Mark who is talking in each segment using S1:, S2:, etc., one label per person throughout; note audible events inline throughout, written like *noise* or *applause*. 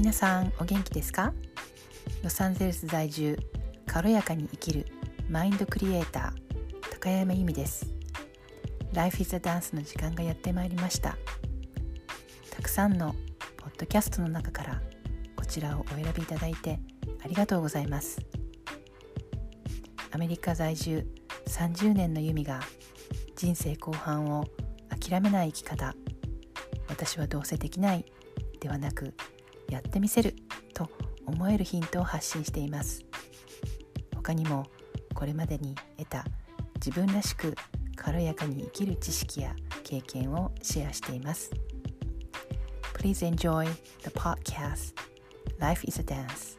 S1: 皆さんお元気ですか？ロサンゼルス在住軽やかに生きるマインドクリエイター高山由美です。Life is a Dance の時間がやってまいりました。たくさんのポッドキャストの中からこちらをお選びいただいてありがとうございます。アメリカ在住30年の由美が人生後半を諦めない生き方。私はどうせできないではなくやってみせると思えるヒントを発信しています。他にもこれまでに得た自分らしく軽やかに生きる知識や経験をシェアしています。Please enjoy the podcast. Life is a Dance.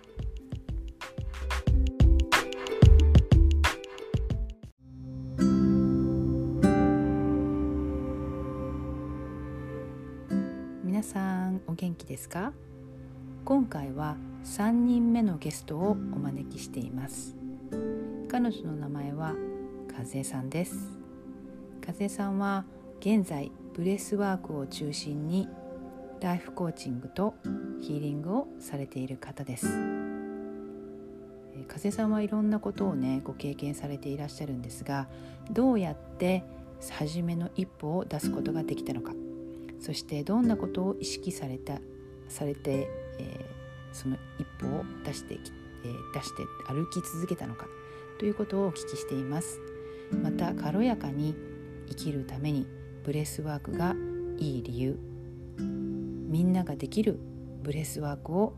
S1: 皆さんお元気ですか今回は3人目のゲストをお招きしています。彼女の名前は Kazue さんです。 Kazue さんは現在ブレスワークを中心にライフコーチングとヒーリングをされている方です。風さんはいろんなことをねご経験されていらっしゃるんですがどうやって初めの一歩を出すことができたのかそしてどんなことを意識されたされて、えー、その一歩を出してき、えー、出して歩き続けたのかということをお聞きしています。また軽やかに生きるためにブレスワークがいい理由。みんなができるブレスワークを、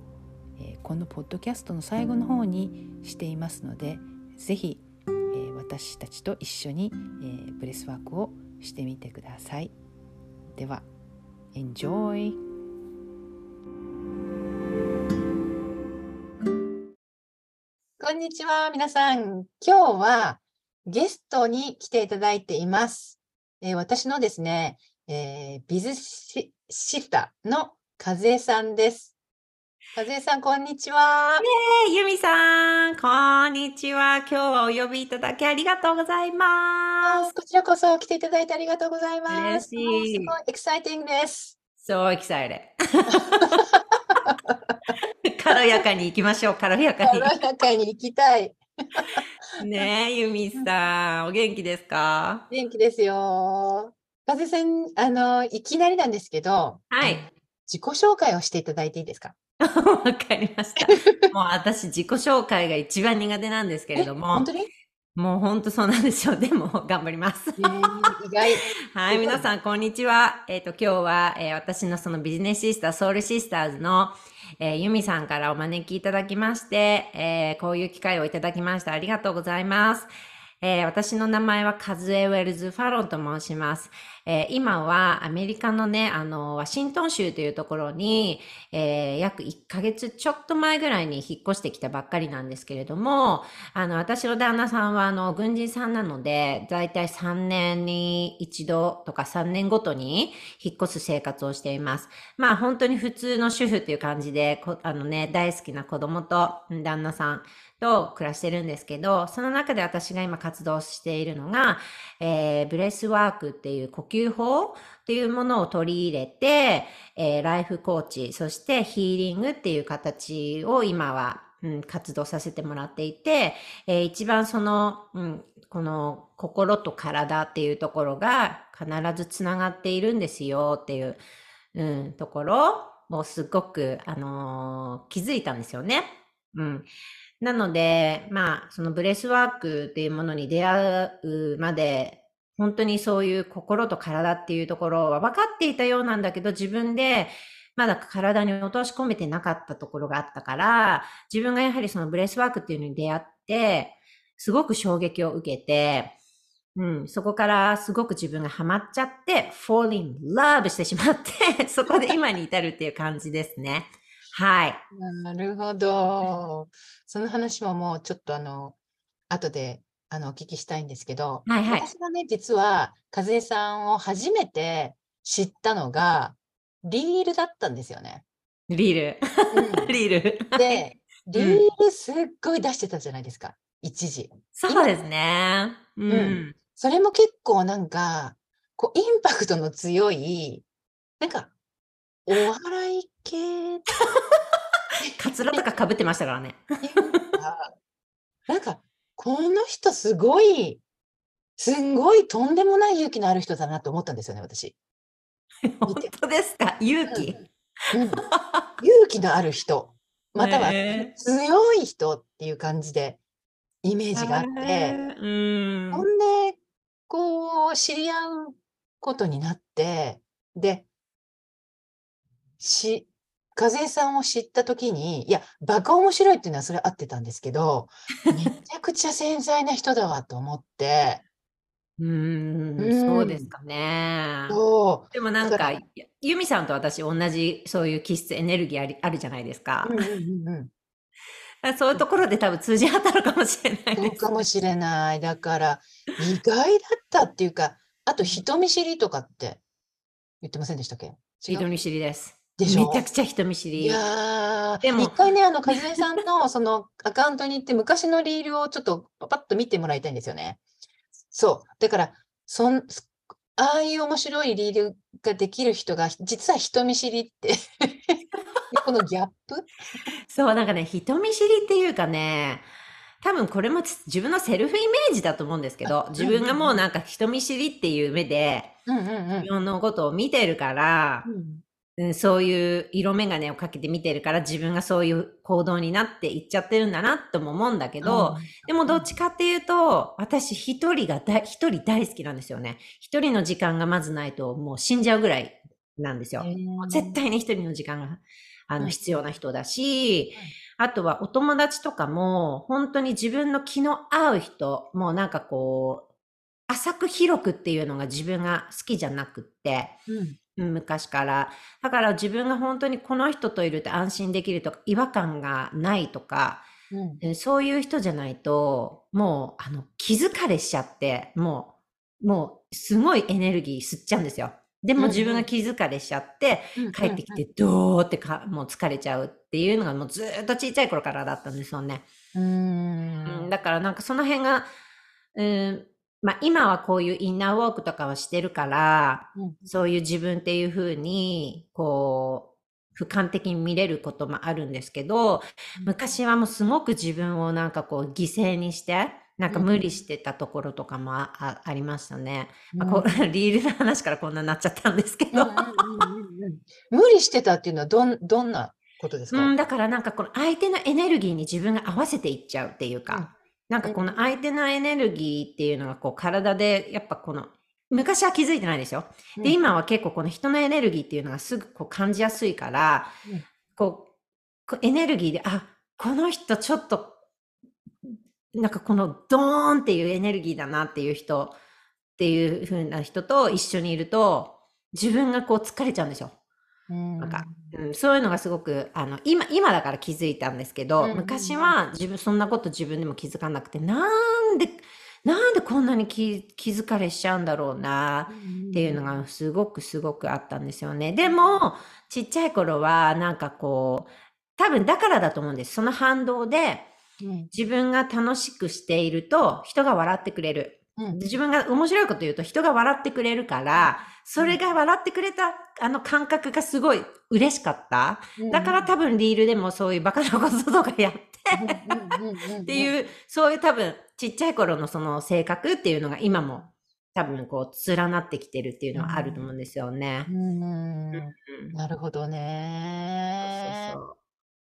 S1: えー、このポッドキャストの最後の方にしていますので是非、えー、私たちと一緒に、えー、ブレスワークをしてみてください。では Enjoy!
S2: にちは、皆さん。今日はゲストに来ていただいています。えー、私のですね、えー、 biz sister の Kazue さんです。風さん、こんにちは。
S3: ねえ、ゆみさん、こんにちは。今日はお呼びいただきありがとうございます。
S2: こちらこそ来ていただいてありがとうございます。
S3: 嬉しい。
S2: すごいエキサイティングです。
S3: So *laughs* excited. 軽やかに行きましょう。軽やかに。
S2: 軽やかに行きたい。
S3: ねえ、ゆみさん、お元気ですか？
S2: 元気ですよ。風さん、あの、いきなりなんですけど、
S3: はい。
S2: 自己紹介をしていただいていいですか？
S3: わかりました。もう私、自己紹介が一番苦手なんですけれども
S2: 本、当に？
S3: もう本当そうなんですよ。でも、頑張ります。
S2: えー意外。
S3: はい、皆さん、こんにちは。えっ、と、今日は、えー私のそのビジネスシスター、ソウルシスターズの、えーユミさんからお招きいただきまして、えーこういう機会をいただきまして。ありがとうございます。えー私の名前はカズエ・ウェルズ・ファロンと申します。えー今はアメリカのね、あの、ワシントン州というところに、えー約1ヶ月ちょっと前ぐらいに引っ越してきたばっかりなんですけれども、あの、私の旦那さんは、あの、軍人さんなので、だいたい3年に一度とか3年ごとに引っ越す生活をしています。まあ、本当に普通の主婦っていう感じで、あのね、大好きな子供と旦那さんと暮らしてるんですけど、その中で私が今活動しているのが、えーブレスワークっていう呼吸法っていうものを取り入れて、えーライフコーチ、そしてヒーリングっていう形を今は、うん、活動させてもらっていて、えー一番その、うん、この心と体っていうところが必ずつながっているんですよっていう、うん、ところをすっごく、あのー気づいたんですよね。うん。なので、まあ、そのブレスワークっていうものに出会うまで、本当にそういう心と体っていうところは分かっていたようなんだけど、自分でまだ体に落とし込めてなかったところがあったから、自分がやはりそのブレスワークっていうのに出会って、すごく衝撃を受けて、うん、そこからすごく自分がハマっちゃって、fall in love してしまって、*laughs* そこで今に至るっていう感じですね。はい。
S2: なるほど。その話ももうちょっとあの、後であのお聞きしたいんですけど、
S3: はいはい。
S2: 私がね、実は、和江さんを初めて知ったのが、リールだったんですよね。
S3: リール。
S2: うん *laughs*
S3: リール。
S2: で、*laughs* リールすっごい出してたじゃないですか、一時。
S3: そうですね。うん。
S2: うんそれも結構なんか、こう、インパクトの強い、なんか、お笑い系 *laughs*
S3: カツラとかかぶってましたからね。*laughs*
S2: なんか、この人すごい、すんごいとんでもない勇気のある人だなと思ったんですよね、私。*laughs*
S3: 本当ですか？勇気、
S2: うん。うん、勇気のある人、または
S3: へ
S2: 強い人っていう感じでイメージがあって、
S3: うん。
S2: ほんで、こう、知り合うことになって、で、し、和江さんを知ったときに、いや、バカ面白いっていうのはそれ合ってたんですけど、*laughs* めちゃくちゃ繊細な人だわと思って、
S3: うーん、
S2: うん
S3: そうですかね。
S2: そ
S3: でもなんか、
S2: だから
S3: やユミさんと私同じそういう気質エネルギーありあるじゃないですか
S2: う、。うんうんうんうん *laughs*
S3: そういうところで多分通じ合ったのかもしれない
S2: そう。かもしれない。だから、意外だったっていうか、あと人見知りとかって言ってませんでしたっけ？
S3: 人見知りです。
S2: でしょ？
S3: めちゃくちゃ人見知
S2: い
S3: り。
S2: やー、
S3: でも
S2: 一回ね、あの、和江さんの *laughs* そのアカウントに行って、昔のリールをちょっとパッと見てもらいたいんですよね。そう。だから、そん、ああいう面白いリールができる人が、実は人見知りって、このギャップ？
S3: そう、なんかね、人見知りっていうかね、多分これもつ自分のセルフイメージだと思うんですけど、自分がもうなんか人見知りっていう目で、
S2: うんうんうん
S3: のことを見てるから、
S2: うん。
S3: うん、そういう色眼鏡をかけて見てるから自分がそういう行動になっていっちゃってるんだなとも思うんだけど、でもどっちかっていうと、私一人がだ一人大好きなんですよね。一人の時間がまずないともう死んじゃうぐらいなんですよ。
S2: うん
S3: 絶対に一人の時間があ
S2: うん
S3: の必要な人だし、あとはお友達とかも本当に自分の気の合う人、もうなんかこう、浅く広くっていうのが自分が好きじゃなくって、
S2: うん
S3: うん昔から。だから自分が本当にこの人といると安心できるとか、違和感がないとか、
S2: うん
S3: えそういう人じゃないと、もう、あの、気疲れしちゃって、もう、もう、すごいエネルギー吸っちゃうんですよ。でも自分が気疲れしちゃって、
S2: うん
S3: 帰ってきて、どーってか、もう疲れちゃうっていうのがもうずーっと小さい頃からだったんですよね。
S2: う
S3: うん
S2: ん
S3: だからなんかその辺が、うん、まあ今はこういうインナーウォークとかはしてるから、
S2: うん。
S3: そういう自分っていう風に、こう、俯瞰的に見れることもあるんですけど、昔はもうすごく自分をなんかこう犠牲にして、なんか無理してたところとかもああありましたね。まあこう *laughs* リールの話からこんなになっちゃったんですけど。
S2: うん。うんうんうんうん。無理してたっていうのはどんどんなことですか、
S3: うん、だからなんかこの相手のエネルギーに自分が合わせていっちゃうっていうか、
S2: うん
S3: なんかこの相手のエネルギーっていうのがこう体でやっぱこの昔は気づいてないですよ。で、
S2: うん
S3: 今は結構この人のエネルギーっていうのがすぐこう感じやすいから、
S2: うん
S3: こうエネルギーで、あ、この人ちょっと、なんかこのドーンっていうエネルギーだなっていう人っていう風な人と一緒にいると、自分がこう疲れちゃうんですよ。
S2: うん
S3: なんかうん、そういうのがすごくあの今今だから気づいたんですけど、
S2: うんうんうん
S3: 昔は自分そんなこと自分でも気づかなくてなんでなんでこんなに気気疲れしちゃうんだろうなっていうのがすごくすごくあったんですよね。でもちっちゃい頃はなんかこう多分だからだと思うんです。その反動で
S2: うん
S3: 自分が楽しくしていると人が笑ってくれる。
S2: うん
S3: 自分が面白いこと言うと人が笑ってくれるから、それが笑ってくれたあの感覚がすごい嬉しかった。だから多分リールでもそういうバカなこととかやって。
S2: っ
S3: っていう、そういう多分ちっちゃい頃のその性格っていうのが今も多分こう連なってきてるっていうのはあると思うんですよね。
S2: うん
S3: うん。
S2: なるほどね。
S3: そうそう。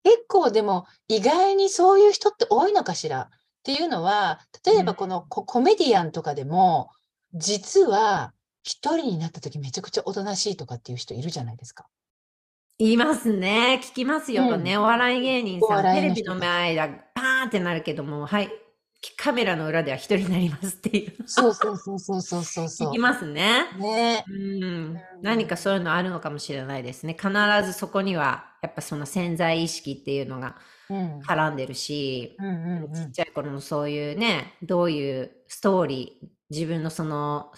S2: 結構でも意外にそういう人って多いのかしら？っていうのは例えば
S3: うん
S2: このココメディアンとかでも実は一人になった時めちゃくちゃおとなしいとかっていう人いるじゃないですか。
S3: 言いますね。聞きますよね。お笑い芸人
S2: お
S3: さん、テレビの前だ、パーンってなるけども、はい、カメラの裏では一人になりますっていう。
S2: そうそうそうそうそうそうそう。
S3: 聞きますね。
S2: ね
S3: うん、何かそういうのあるのかもしれないですね。必ずそこには、やっぱその潜在意識っていうのが
S2: うん
S3: 絡んでるし、
S2: うんうんうん。
S3: ちっちゃい頃のそういうね、どういうストーリー、自分のその、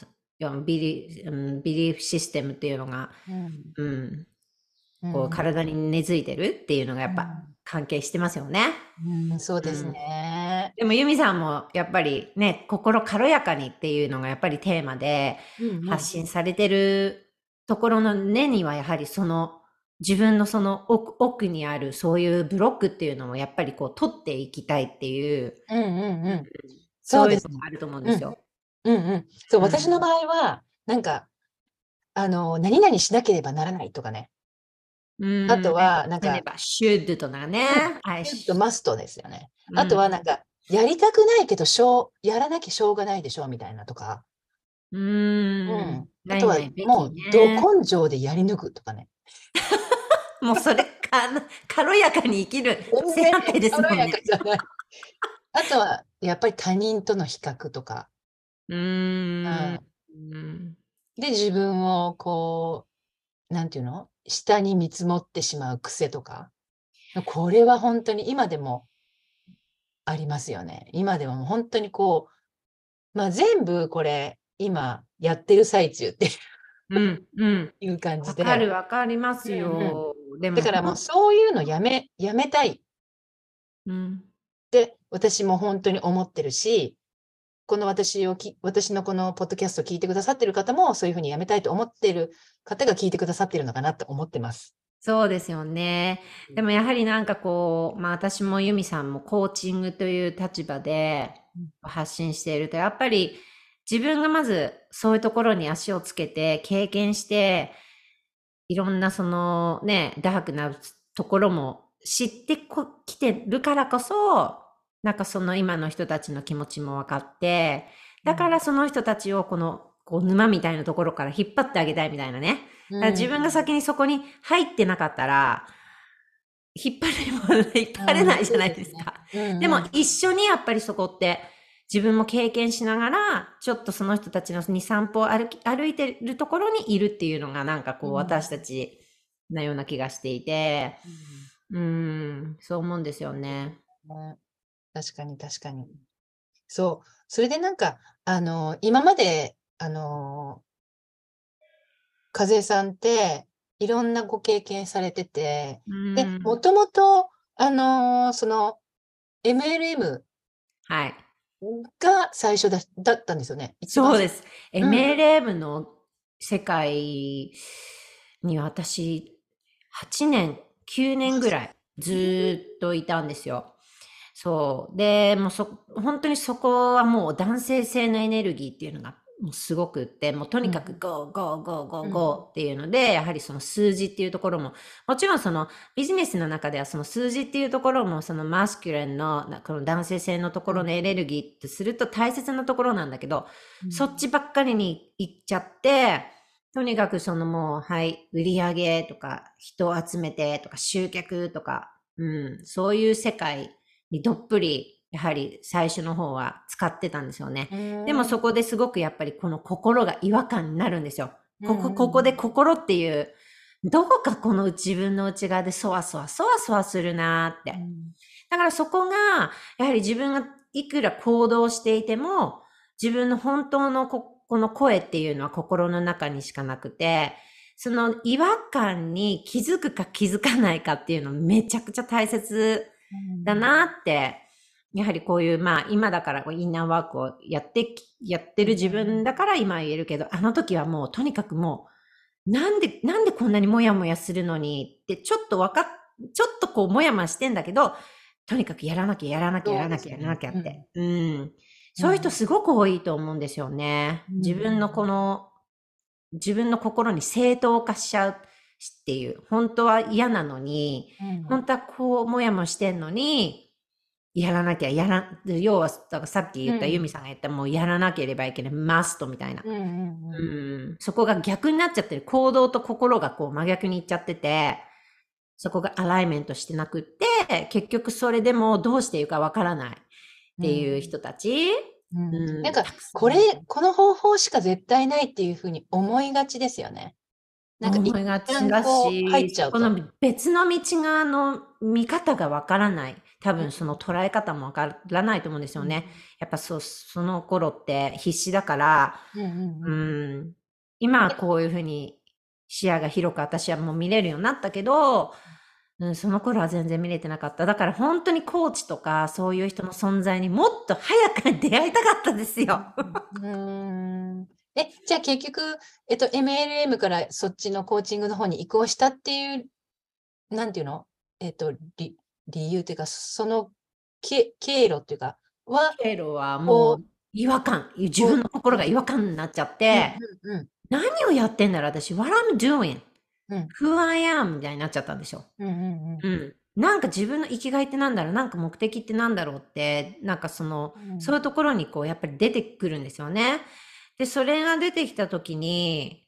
S3: ビリうんビリーフシステムっていうのが、
S2: うん。
S3: うん、
S2: うん。
S3: こう体に根付いてるっていうのがやっぱ
S2: うん。
S3: 関係してますよね。
S2: うんそうですね。
S3: でもユミさんもやっぱりね、心軽やかにっていうのがやっぱりテーマで
S2: うんうん。
S3: 発信されてるところの根にはやはりその自分のその奥奥にあるそういうブロックっていうのをやっぱりこう取っていきたいっていう、
S2: うんうんうん。
S3: そういう
S2: です
S3: のがあると思うんですよ。
S2: うんうん。そう、
S3: うん
S2: 私の場合は、なんか、あの、何々しなければならないとかね。
S3: うん
S2: あとは、なんか
S3: 例え、ば、should とかね。はい
S2: ちょっとマストですよね。あとは、なんか、やりたくないけど、しょう、やらなきゃしょうがないでしょ、みたいなとか。
S3: うん。
S2: う
S3: うん
S2: ん。あとは、もう、ど根性でやり抜くとかね。*laughs*
S3: もうそれか、軽やかに生きる正反対ですもんね。
S2: あとは、やっぱり他人との比較とか。
S3: うーん。うん
S2: で、自分をこう、なんていうの？下に見積もってしまう癖とか。これは本当に今でもありますよね。今でも本当にこう、まあ全部これ今やってる最中って
S3: うん。うん。
S2: いう感じで。
S3: わかるわかりますよ。でも、
S2: だからもうそういうのやめ、やめたいっ
S3: うん。
S2: て私も本当に思ってるし、この私をき、私のこのポッドキャストを聞いてくださってる方もそういうふうにやめたいと思ってる方が聞いてくださってるのかなって思ってます。
S3: そうですよね。でもやはりなんかこう、まあ私もユミさんもコーチングという立場で発信していると、やっぱり自分がまずそういうところに足をつけて経験して、いろんなそのね、ダークなところも知ってこきてるからこそ、なんかその今の人たちの気持ちも分かって、だからその人たちをこのこう沼みたいなところから引っ張ってあげたいみたいなね。だから自分が先にそこに入ってなかったら、引っ張れも、引っ張れないじゃないですか。
S2: うん。
S3: でも一緒にやっぱりそこって自分も経験しながら、ちょっとその人たちの2、3歩歩き歩いてるところにいるっていうのがなんかこう
S2: うん
S3: 私たちなような気がしていて、うん、そう思うんですよね。
S2: ね確かに確かに。そう。それでなんか、あの、今まで、あの、和江さんって、いろんなご経験されてて、で、
S3: うん
S2: もともと、あの、その、MLM
S3: はい。
S2: が最初だだったんですよね。。
S3: そうですす。
S2: うん
S3: MLM の世界に私、8年、9年ぐらいずーっといたんですよ。そう。で、もうそ、本当にそこはもう男性性のエネルギーっていうのがもうすごくって、もうとにかく
S2: うん。
S3: GO, GO, GO, GO,
S2: うん。
S3: GO っていうので、やはりその数字っていうところも、もちろんそのビジネスの中ではその数字っていうところもそのマスキュレンのなこの男性性のところのエネルギーってすると大切なところなんだけど、そっちばっかりに行っちゃって、とにかくそのもう、はい、売り上げとか、人を集めてとか、集客とか、うん、そういう世界にどっぷり、やはり最初の方は使ってたんですよね。でもそこですごくやっぱりこの心が違和感になるんですよ。ここ、ここで心っていう、どこかこの自分の内側でそわそわ、そわそわするなーって。だからそこが、やはり自分がいくら行動していても、自分の本当のここの声っていうのは心の中にしかなくて、その違和感に気づくか気づかないかっていうのめちゃくちゃ大切だなって、やはりこういう、まあ今だからこうインナーワークをやってき、やってる自分だから今言えるけど、あの時はもうとにかくもう、なんで、なんでこんなにもやもやするのにって、ちょっとわかっ、ちょっとこうもやもやしてんだけど、とにかくやらなきゃやらなきゃやらなきゃやらなきゃって。うん。そういう人すごく多いと思うんですよね。
S2: うん
S3: 自分のこの、自分の心に正当化しちゃうっていう、本当は嫌なのに、本当はこう、もやもしてんのに、やらなきゃ、やら、要は、だからさっき言った
S2: うん
S3: ユミさんが言った、もうやらなければいけない、マストみたいな。
S2: うんうんうん
S3: うん、そこが逆になっちゃってる。行動と心がこう真逆にいっちゃってて、そこがアライメントしてなくって、結局それでもどうしていいかわからないっていう人たち。
S2: うん
S3: うん
S2: なんかこれ、この方法しか絶対ないっていうふうに思いがちですよね。なんか
S3: 思いがちだし、
S2: 入っちゃうと
S3: この別の道側の見方がわからない。多分その捉え方もわからないと思うんですよね。やっぱそう、その頃って必死だから、
S2: うんうん
S3: う
S2: うん
S3: ん、今はこういうふうに視野が広く私はもう見れるようになったけど、うん、その頃は全然見れてなかった。だから本当にコーチとかそういう人の存在にもっと早く出会いたかったですよ。
S2: うーんえ、じゃあ結局、えっと、MLM からそっちのコーチングの方に移行したっていうなんていうの？えっ、と、理、理由っていうか、そのけ経路っていうか、は、
S3: 経路はもう違和感、自分の心が違和感になっちゃって、
S2: うんうん
S3: 何をやってんだろう私、what I'm doing,
S2: うん。
S3: who I am みたいになっちゃったんでしょ。
S2: うんうんうん。
S3: うん。なんか自分の生きがいってなんだろうなんか目的ってなんだろうって、なんかその、
S2: うん。
S3: そういうところにこう、やっぱり出てくるんですよね。で、それが出てきたときに、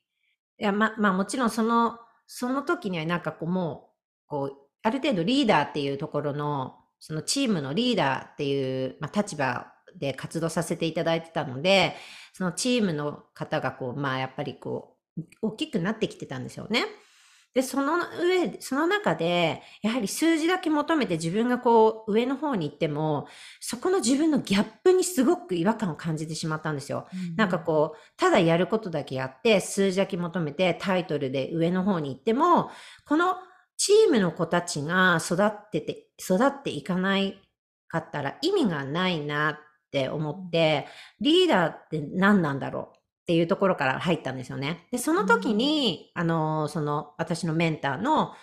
S3: いや、ま、まあもちろんその、その時にはなんかこうもう、こう、ある程度リーダーっていうところの、そのチームのリーダーっていう、まあ、立場で活動させていただいてたので、そのチームの方がこう、まあやっぱりこう、大きくなってきてたんですよね。で、その上、その中で、やはり数字だけ求めて自分がこう、上の方に行っても、そこの自分のギャップにすごく違和感を感じてしまったんですよ。なんかこう、ただやることだけやって、数字だけ求めてタイトルで上の方に行っても、このチームの子たちが育ってて、育っていかないかったら意味がないなって思って、リーダーって何なんだろうっていうところから入ったんですよね。で、その時に、あの、その、私のメンターの、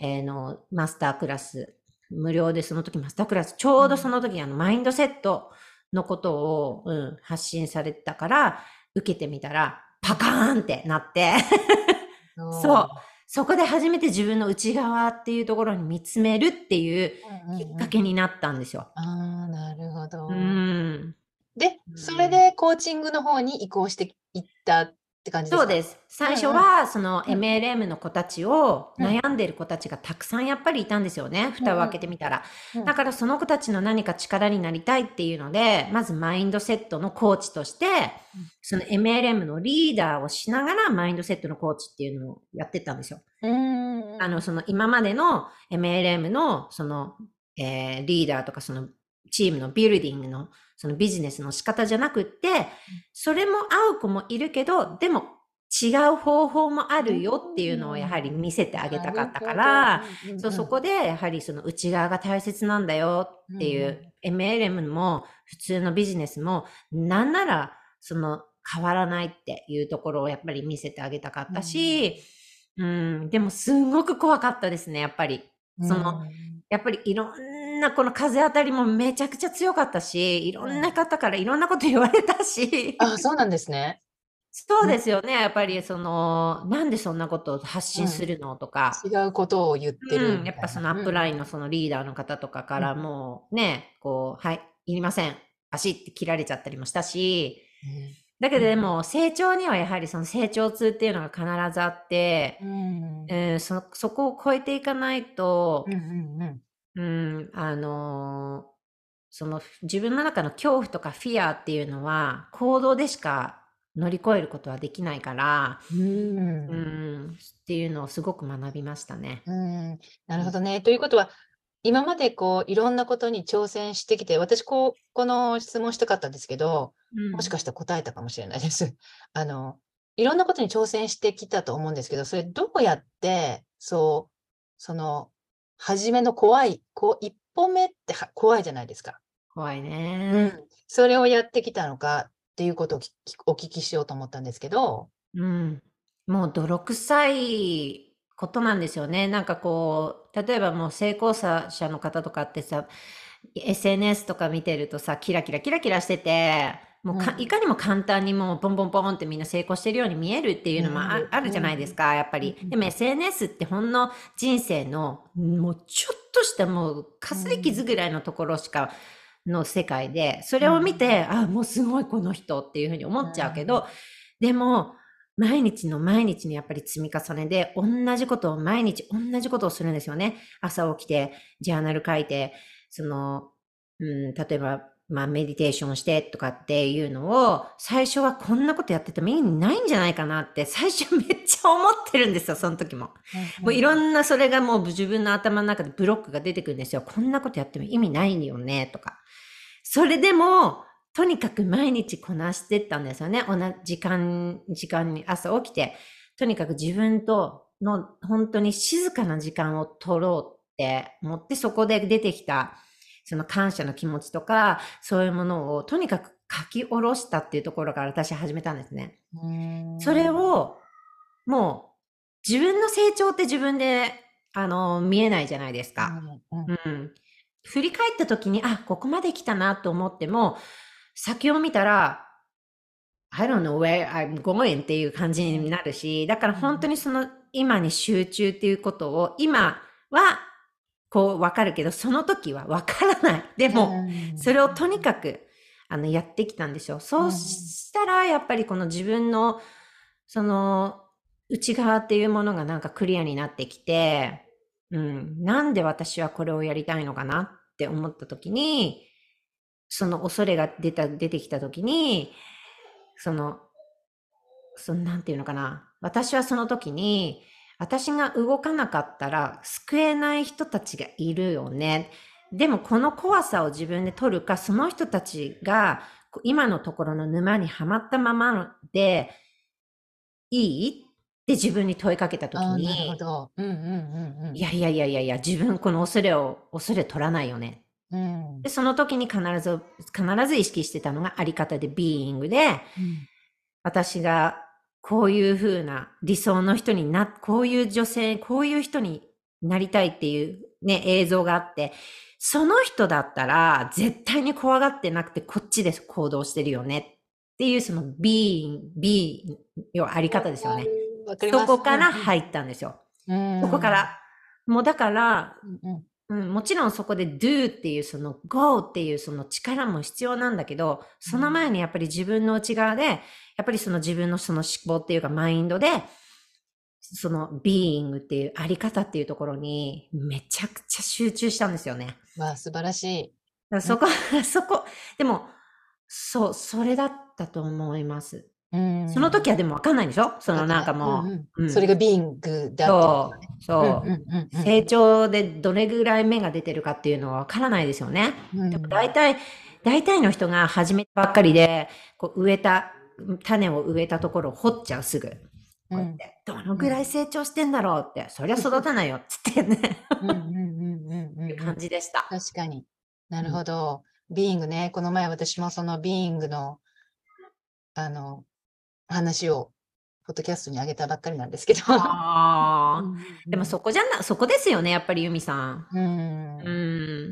S3: えーの、マスタークラス、無料でその時マスタークラス、ちょうどその時あの、マインドセットのことを、うん、発信されてたから、受けてみたら、パカーンってなって、*laughs* そうそこで初めて自分の内側っていうところに見つめるっていう
S2: うんうん
S3: きっかけになったんですよ。
S2: ああ、なるほど。
S3: うん。
S2: で、
S3: うん
S2: それでコーチングの方に移行していったって感じですか？
S3: そうです。最初は、その MLM の子たちを、悩んでる子たちがたくさんやっぱりいたんですよね。蓋を開けてみたら。
S2: うん
S3: だからその子たちの何か力になりたいっていうので、まずマインドセットのコーチとして、その MLM のリーダーをしながらマインドセットのコーチっていうのをやってたんですよ。
S2: うん
S3: あの、その今までの MLM のその、えーリーダーとかそのチームのビルディングのそのビジネスの仕方じゃなくって、それも合う子もいるけど、でも違う方法もあるよっていうのをやはり見せてあげたかったから、、そうそこでやはりその内側が大切なんだよっていう、MLM も普通のビジネスもなんならその変わらないっていうところをやっぱり見せてあげたかったし、うん、でもすごく怖かったですね、やっぱり。その、やっぱりいろんなこの風当たりもめちゃくちゃ強かったし、いろんな方からいろんなこと言われたし。
S2: あ、そうなんですね。
S3: そうですよね。やっぱりその、なんでそんなことを発信するのとか。
S2: 違うことを言ってる
S3: うん、やっぱそのアップラインのそのリーダーの方とかからもうね、こう、はい、いりません。足って切られちゃったりもしたし、だけどでも成長にはやはりその成長痛っていうのが必ずあって、
S2: うん。
S3: うん、そ、そこを超えていかないと
S2: うん、うんうん
S3: うん、あのーその自分の中の恐怖とかフィアっていうのは行動でしか乗り越えることはできないから、
S2: うん
S3: うん、っていうのをすごく学びましたね。
S2: うんなるほどね。ということは、今までこういろんなことに挑戦してきて、私こう、この質問したかったんですけど、もしかしたら答えたかもしれないです。*laughs* あの、いろんなことに挑戦してきたと思うんですけど、それどうやって、そう、その、初めの怖い、こう、一歩目っては怖いじゃないですか。
S3: 怖い
S2: うん
S3: ね。
S2: それをやってきたのかっていうことをきお聞きしようと思ったんですけど、
S3: うん。もう泥臭いことなんですよね。なんかこう、例えばもう成功者の方とかってさ、SNS とか見てるとさ、キラキラキラキラしてて、もうか、
S2: うん。
S3: いかにも簡単にもうポンポンポンってみんな成功してるように見えるっていうのもあ,、るじゃないですか、やっぱり。
S2: う。ん
S3: でも SNS ってほんの人生のもうちょっとしたもうかすり傷ぐらいのところしか、の世界で、それを見て、あ、もうすごいこの人っていうふうに思っちゃうけど、でも、毎日の毎日のやっぱり積み重ねで、同じことを毎日同じことをするんですよね。朝起きて、ジャーナル書いて、その、うん、例えば、まあ、メディテーションしてとかっていうのを、最初はこんなことやってても意味ないんじゃないかなって、*laughs* 最初めっちゃ思ってるんですよ、その時も。もういろんなそれがもう自分の頭の中でブロックが出てくるんですよ。こんなことやっても意味ないよね、とか。それでも、とにかく毎日こなしてったんですよね。同じ時間、時間に朝起きて、とにかく自分との本当に静かな時間を取ろうって思って、そこで出てきた、その感謝の気持ちとか、そういうものをとにかく書き下ろしたっていうところから私始めたんですね。
S2: うん
S3: それを、もう、自分の成長って自分であの、見えないじゃないですか。
S2: うん。
S3: 振り返った時に、あ、ここまで来たなと思っても、先を見たら、I don't know where I'm going っていう感じになるし、だから本当にその今に集中っていうことを、今はこうわかるけど、その時はわからない。でも、
S2: うん
S3: それをとにかくあのやってきたんですよ。そうしたら、やっぱりこの自分のその内側っていうものがなんかクリアになってきて、うん、なんで私はこれをやりたいのかなって思った時に、その恐れが出た、出てきた時に、その、その、なんていうのかな。私はその時に、私が動かなかったら救えない人たちがいるよね。でもこの怖さを自分で取るか、その人たちが今のところの沼にはまったままでいいって自分に問いかけた時
S2: あーなる
S3: に
S2: ほ、ど。うんうんうんうん。
S3: いやいやいやいやいや、自分この恐れを、恐れ取らないよね。
S2: うん
S3: で、その時に必ず、必ず意識してたのがあり方で、ビーイングで、私がこういう風な理想の人にな、こういう女性、こういう人になりたいっていうね、映像があって、その人だったら絶対に怖がってなくてこっちで行動してるよねっていうそのビーン、ビーンのあり方ですよね。そこから入ったんですよ。
S2: うん
S3: そこか。ら。もうだから、
S2: うん、
S3: もちろんそこで do っていうその go っていうその力も必要なんだけど、その前にやっぱり自分の内側で、やっぱりその自分のその思考っていうかマインドで、その being っていうあり方っていうところにめちゃくちゃ集中したんですよね。
S2: わあ、素晴らしい。
S3: そこ、*laughs* そこ、でも、そう、それだったと思います。
S2: うん
S3: その時はでもわかんないでしょ？そのなんかもう、
S2: んん
S3: うん
S2: それがビーングだとね。うんうんうん
S3: 成長でどれぐらい芽が出てるかっていうのはわからないですよね。
S2: うん
S3: でも大体、大体の人が始めたばっかりで、こう植えた、種を植えたところを掘っちゃうすぐ。こうやって、どのぐらい成長してんだろう？って、そりゃ育たないよっつってね、
S2: うんうんうんうん
S3: 感じでした。
S2: 確かに。なるほど。ビーイングね。この前私もそのビーイングの、あの、話を、ポッドキャストに上げたばっかりなんですけど。
S3: でもそこじゃな、そこですよね、やっぱりユミさん。
S2: うん。
S3: う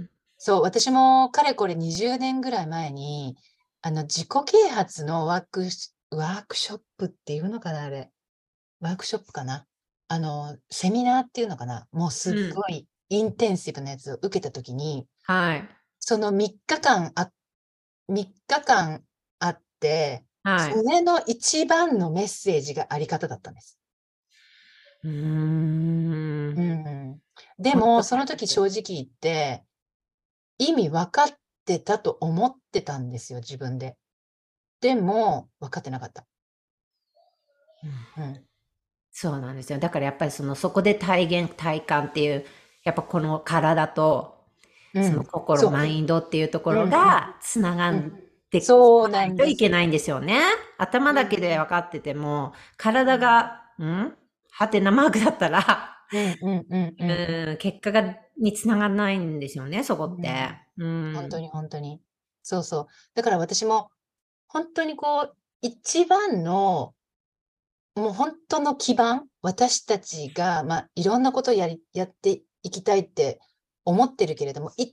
S3: ん。
S2: そう、私もかれこれ20年ぐらい前に、あの、自己啓発のワークシ、ワークショップっていうのかな、あれ。ワークショップかな。あの、セミナーっていうのかな。もうすっごいインテンシブなやつを受けたときに、
S3: はい。
S2: その3日間あ、3日間あって、
S3: はい。
S2: それの一番のメッセージがあり方だったんです。
S3: うーん。
S2: うん、でも、その時正直言って、意味分かってたと思ってたんですよ、自分で。でも、分かってなかった。うん、
S3: そうなんですよ。だからやっぱりその、そこで体現、体感っていう、やっぱこの体と、
S2: うん
S3: その心、マインドっていうところがつながって
S2: そうなん
S3: といけないんですよね。頭だけで分かってても、体が、んはてなマークだったら、
S2: うんうんうんうん
S3: うん、結果が、につながらないんですよね、そこって。うん。
S2: 本当に本当に。そうそう。だから私も、本当にこう、一番の、もう本当の基盤、私たちが、まあ、いろんなことをやり、やっていきたいって思ってるけれども、一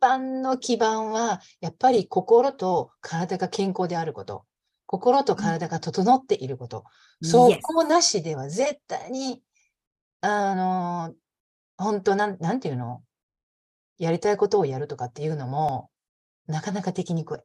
S2: 番の基盤は、やっぱり心と体が健康であること。心と体が整っていること。そこなしでは絶対に、あの、本当なん、なんていうの？やりたいことをやるとかっていうのも、なかなかできにくい。っ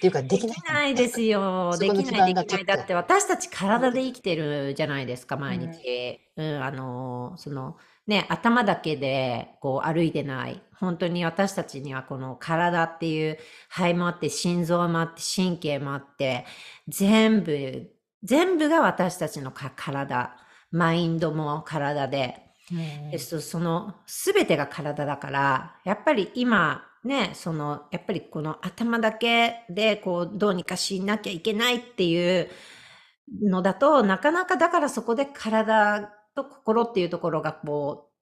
S2: ていうか、で
S3: でき
S2: きない。
S3: ないですよ。できない、できない。だって私たち体で生きてるじゃないですか、毎日。うん、あの、その、ね、頭だけでこう歩いてない。本当に私たちにはこの体っていう肺もあって、心臓もあって、神経もあって、全部、全部が私たちのか体。マインドも体で。
S2: うん
S3: えっと、その全てが体だから、やっぱり今ね、その、やっぱりこの頭だけでこう、どうにかしなきゃいけないっていうのだと、なかなかだからそこで体と心っていうところがこう、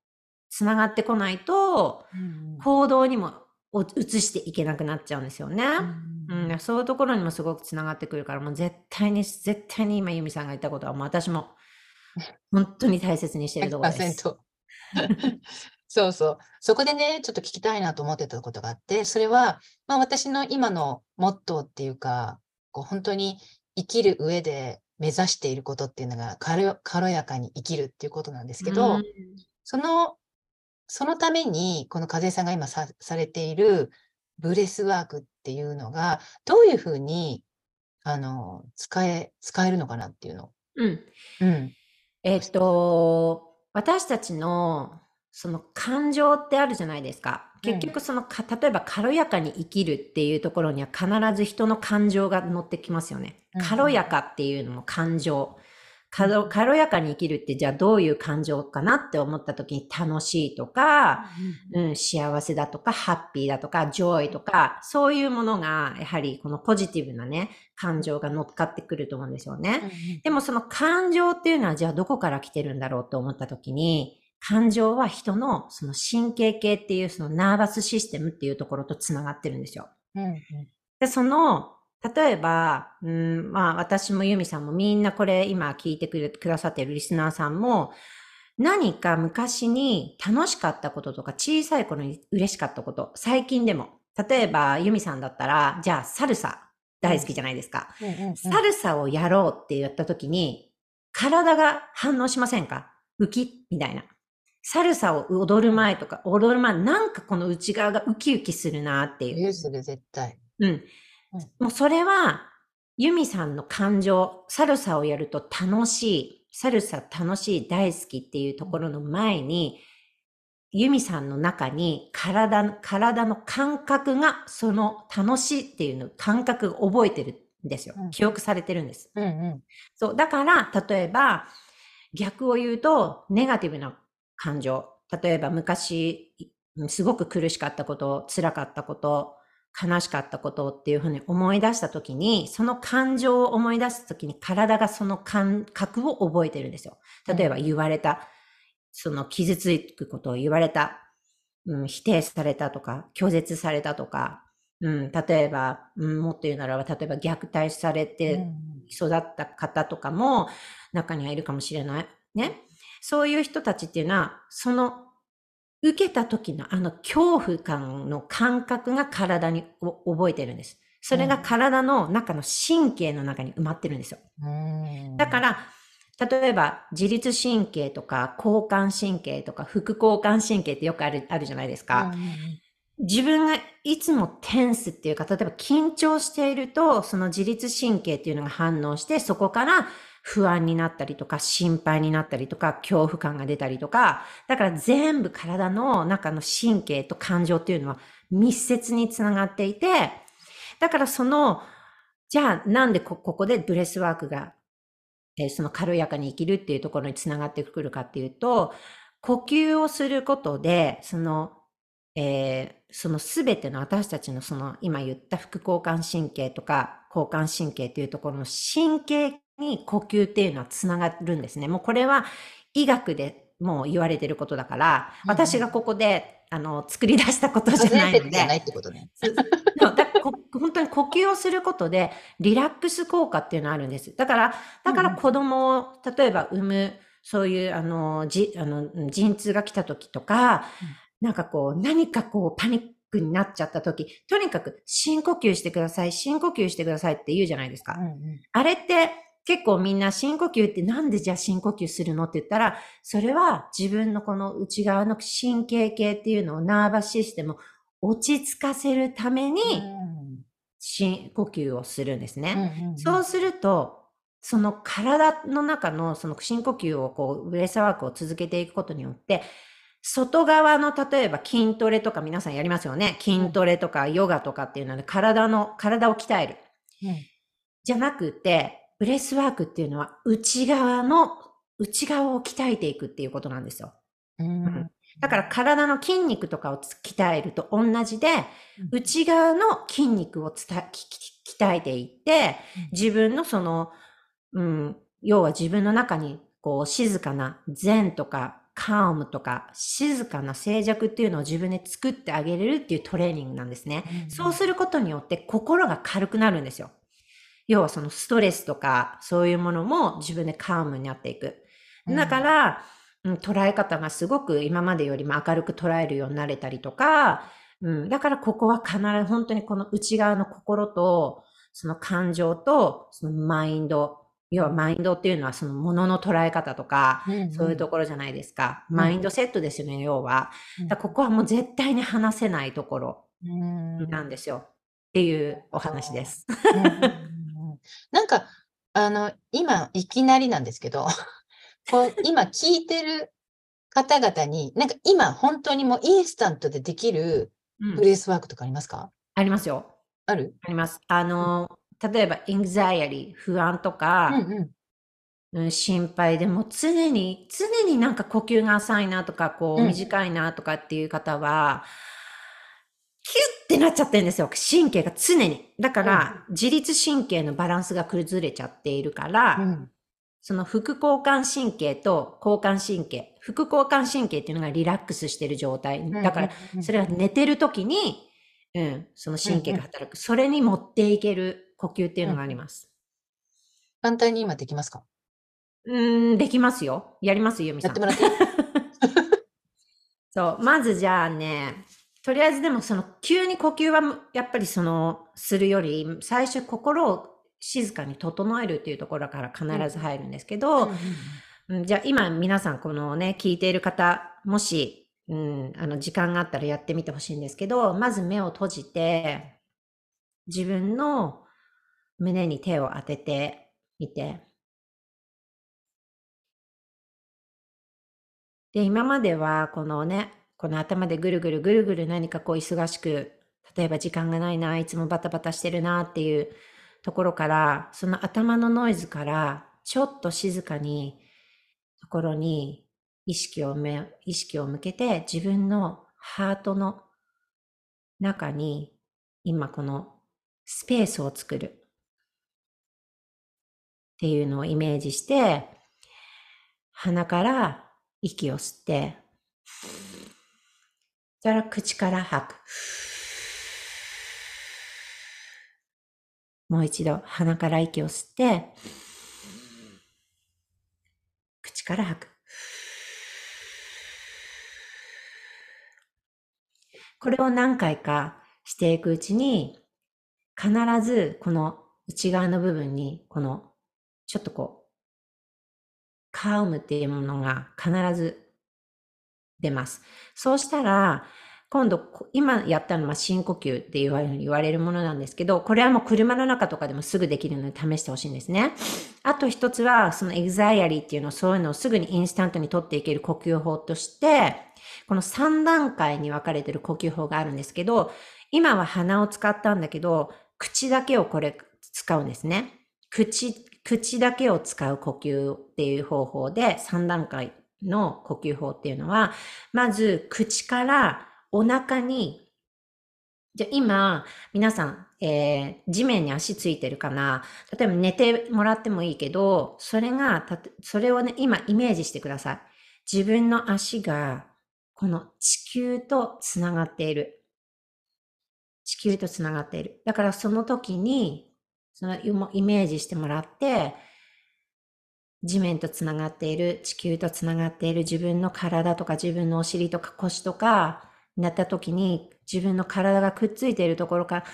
S3: つながってこないと、
S2: うん。
S3: 行動にもお移していけなくなっちゃうんですよね。
S2: うん。
S3: うん、そういうところにもすごくつながってくるから、もう絶対に、絶対に今、由美さんが言ったことは、もう私も、本当に大切にしてるところです。
S2: 100%。そうそう。そこでね、ちょっと聞きたいなと思ってたことがあって、それは、まあ私の今のモットーっていうか、こう本当に生きる上で目指していることっていうのが軽軽やかに生きるっていうことなんですけど、
S3: うん
S2: その、そのために、この風さんが今さされているブレスワークっていうのが、どういうふうに、あの、使え、使えるのかなっていうの。
S3: うん。
S2: うん。
S3: えっと、私たちのその感情ってあるじゃないですか。
S2: うん
S3: 結局そのか、例えば軽やかに生きるっていうところには必ず人の感情が乗ってきますよね
S2: うん。
S3: 軽やかっていうのも感情。軽軽やかに生きるってじゃあどういう感情かなって思った時に楽しいとか、うん、幸せだとか、ハッピーだとか、 joy とか、そういうものが、やはりこのポジティブなね、感情が乗っかってくると思うんですよね。でもその感情っていうのはじゃあどこから来てるんだろうと思った時に、感情は人のその神経系っていうその nervous system っていうところとつながってるんですよ。で、その、例えば、うん、まあ私もユミさんもみんなこれ今聞いてくれくださってるリスナーさんも、何か昔に楽しかったこととか小さい頃に嬉しかったこと、最近でも、例えばユミさんだったら、じゃあサルサ大好きじゃないですか。サルサをやろうって言った時に、体が反応しませんか？ウキみたいな。サルサを踊る前とか、踊る前、なんかこの内側がウキウキするなっていう
S2: する絶対。
S3: うん。もうそれは、ユミさんの感情、サルサをやると楽しい、サルサ楽しい、大好きっていうところの前に、ユミさんの中に体、体の感覚が、その楽しいっていうの、感覚を覚えてるんですよ
S2: うん。
S3: 記憶されてるんです。
S2: うんうん
S3: そう。だから、例えば、逆を言うと、ネガティブな感情。例えば、昔、うんすごく苦しかったこと、辛かったこと、悲しかったことっていうふうに思い出したときに、その感情を思い出すときに体がその感覚を覚えてるんですよ。例えば言われた、その傷つくことを言われた、うん、否定されたとか、拒絶されたとか、うん、例えば、うん、もっと言うならば、例えば虐待されて、
S2: うん
S3: 育った方とかも中にはいるかもしれない。ね。そういう人たちっていうのは、その受けた時のあの恐怖感の感覚が体にお覚えてるんです。それが体の中の神経の中に埋まってるんですよ。
S2: うん
S3: だから、例えば自律神経とか交感神経とか副交感神経ってよくあるあるじゃないですか。自分がいつもテンスっていうか、例えば緊張していると、その自律神経っていうのが反応して、そこから不安になったりとか、心配になったりとか、恐怖感が出たりとか、だから全部体の中の神経と感情っていうのは密接につながっていて、だからその、じゃあなんでここでブレスワークが、えーその軽やかに生きるっていうところにつながってくるかっていうと、呼吸をすることで、その、えーそのすべての私たちのその今言った副交感神経とか交感神経というところの神経に呼吸っていうのはつながるんですね。もうこれは医学でもう言われてることだから、
S2: うんうん
S3: 私がここであの作り出したことじゃ
S2: 初
S3: ないので
S2: ない、ってことね。
S3: そうだこ本当に呼吸をすることでリラックス効果っていうのがあるんです。だから、だから
S2: うんうん
S3: 子供を例えば産む、そういうあの、じ、あの、陣痛が来た時とか、なんかこう、何かこう、パニックになっちゃった時、とにかく深呼吸してください、深呼吸してくださいって言うじゃないですか。
S2: うんうん
S3: あれって結構みんな深呼吸ってなんでじゃあ深呼吸するのって言ったら、それは自分のこの内側の神経系っていうのを nervous system を落ち着かせるために深呼吸をするんですね。
S2: うんうん
S3: そうすると、その体の中のその深呼吸をこう、ブレスワークを続けていくことによって、外側の例えば筋トレとか皆さんやりますよね。筋トレとかヨガとかっていうので体の、体を鍛える。
S2: うん
S3: じゃなくて、ブレスワークっていうのは内側の、内側を鍛えていくっていうことなんですよ。
S2: うん
S3: だから体の筋肉とかをつ鍛えると同じで、
S2: うん
S3: 内側の筋肉を鍛えていって
S2: うん、
S3: 自分のその、うん、要は自分の中にこう静かな禅とか calm とか静かな静寂っていうのを自分で作ってあげれるっていうトレーニングなんですね。そうすることによって心が軽くなるんですよ。要はそのストレスとかそういうものも自分でカームになっていく。だから、うん、捉え方がすごく今までよりも明るく捉えるようになれたりとか、うん、だからここは必ず本当にこの内側の心と、その感情と、そのマインド、要はマインドっていうのはそのものの捉え方とか、うんうん、そういうところじゃないですか。マインドセットですよね、要は。だここはもう絶対に話せないところなんですよ。っていうお話です。
S2: なんか、あの、今、いきなりなんですけど、*laughs* こう今聞いてる方々に、なんか今本当にもうインスタントでできるブレースワークとかありますか、うん、
S3: ありますよ。
S2: ある？
S3: あります。あの、例えば、エンザイアリー、不安とか、うんうん、心配でも常に、常になんか呼吸が浅いなとか、こう、短いなとかっていう方は、キュッってなっちゃってるんですよ。神経が常に。だから、自律神経のバランスが崩れちゃっているから、うん、その副交感神経と交感神経、副交感神経っていうのがリラックスしてる状態。だから、それは寝てる時に、うん、その神経が働く。それに持っていける呼吸っていうのがあります。
S2: 簡単に今できますか？
S3: うん、できますよ。やりますよ、みさん。やってもらって。*laughs* そう、まずじゃあね、とりあえずでもその急に呼吸はやっぱりそのするより最初心を静かに整えるっていうところから必ず入るんですけど、うん、じゃあ今皆さんこのね聞いている方もしうん、あの、時間があったらやってみてほしいんですけど、まず目を閉じて、自分の胸に手を当ててみて、で、今まではこのね、この頭でぐるぐるぐるぐる何かこう忙しく、例えば時間がないな、いつもバタバタしてるなっていうところから、その頭のノイズからちょっと静かにところに意識をめ、意識を向けて自分のハートの中に今このスペースを作る。っていうのをイメージして鼻から息を吸ってたら口から吐く。もう一度鼻から息を吸って口から吐く。これを何回かしていくうちに、必ずこの内側の部分に、この、ちょっとこう、カウムっていうものが必ず出ます。そうしたら、今度、今やったのは深呼吸って言われる言われるものなんですけど、これはもう車の中とかでもすぐできるので試してほしいんですね。あと一つは、そのエグザイアリーっていうのをそういうのをすぐにインスタントに取っていける呼吸法として、この3段階に分かれてる呼吸法があるんですけど、今は鼻を使ったんだけど、口だけをこれ使うんですね。口、口だけを使う呼吸っていう方法で3段階の呼吸法っていうのは、まず口からお腹に、じゃ今、皆さん、えー、地面に足ついてるかな？例えば寝てもらってもいいけど、それが、それをね、今イメージしてください。自分の足がこの地球とつながっている。地球とつながっている。だからその時に、そのイメージしてもらって、地面とつながっている、地球とつながっている自分の体とか自分のお尻とか腰とかになった時に自分の体がくっついているところから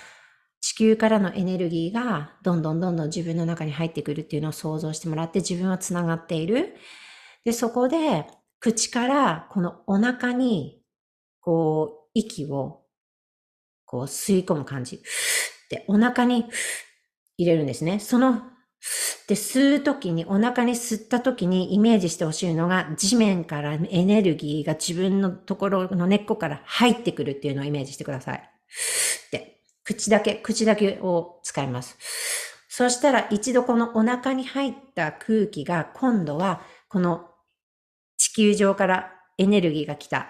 S3: 地球からのエネルギーがどんどんどんどん自分の中に入ってくるっていうのを想像してもらって自分はつながっている。で、そこで口からこのお腹に、こう、息を、こう吸い込む感じ。で、お腹に入れるんですね。その、で、吸うときに、お腹に吸ったときにイメージしてほしいのが、地面からエネルギーが自分のところの根っこから入ってくるっていうのをイメージしてください。で、口だけ、口だけを使います。そしたら一度このお腹に入った空気が今度はこの地球上からエネルギーが来た。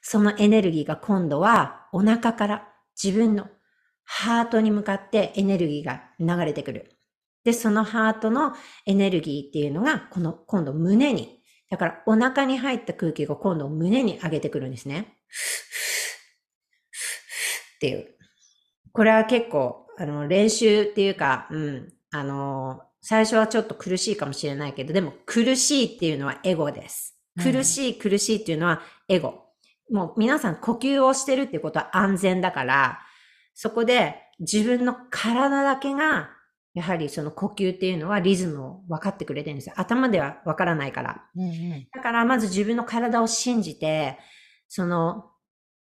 S3: そのエネルギーが今度はお腹から自分のハートに向かってエネルギーが流れてくる。で、そのハートのエネルギーっていうのが、この今度胸に。だからお腹に入った空気が今度胸に上げてくるんですね。っていう。これは結構、あの、練習っていうか、うん、あの、最初はちょっと苦しいかもしれないけど、でも苦しいっていうのはエゴです。苦しい苦しいっていうのはエゴ。もう皆さん呼吸をしてるっていうことは安全だから、そこで自分の体だけが、やはりその呼吸っていうのはリズムを分かってくれてるんですよ。頭では分からないから。
S2: うんうん
S3: だからまず自分の体を信じて、その、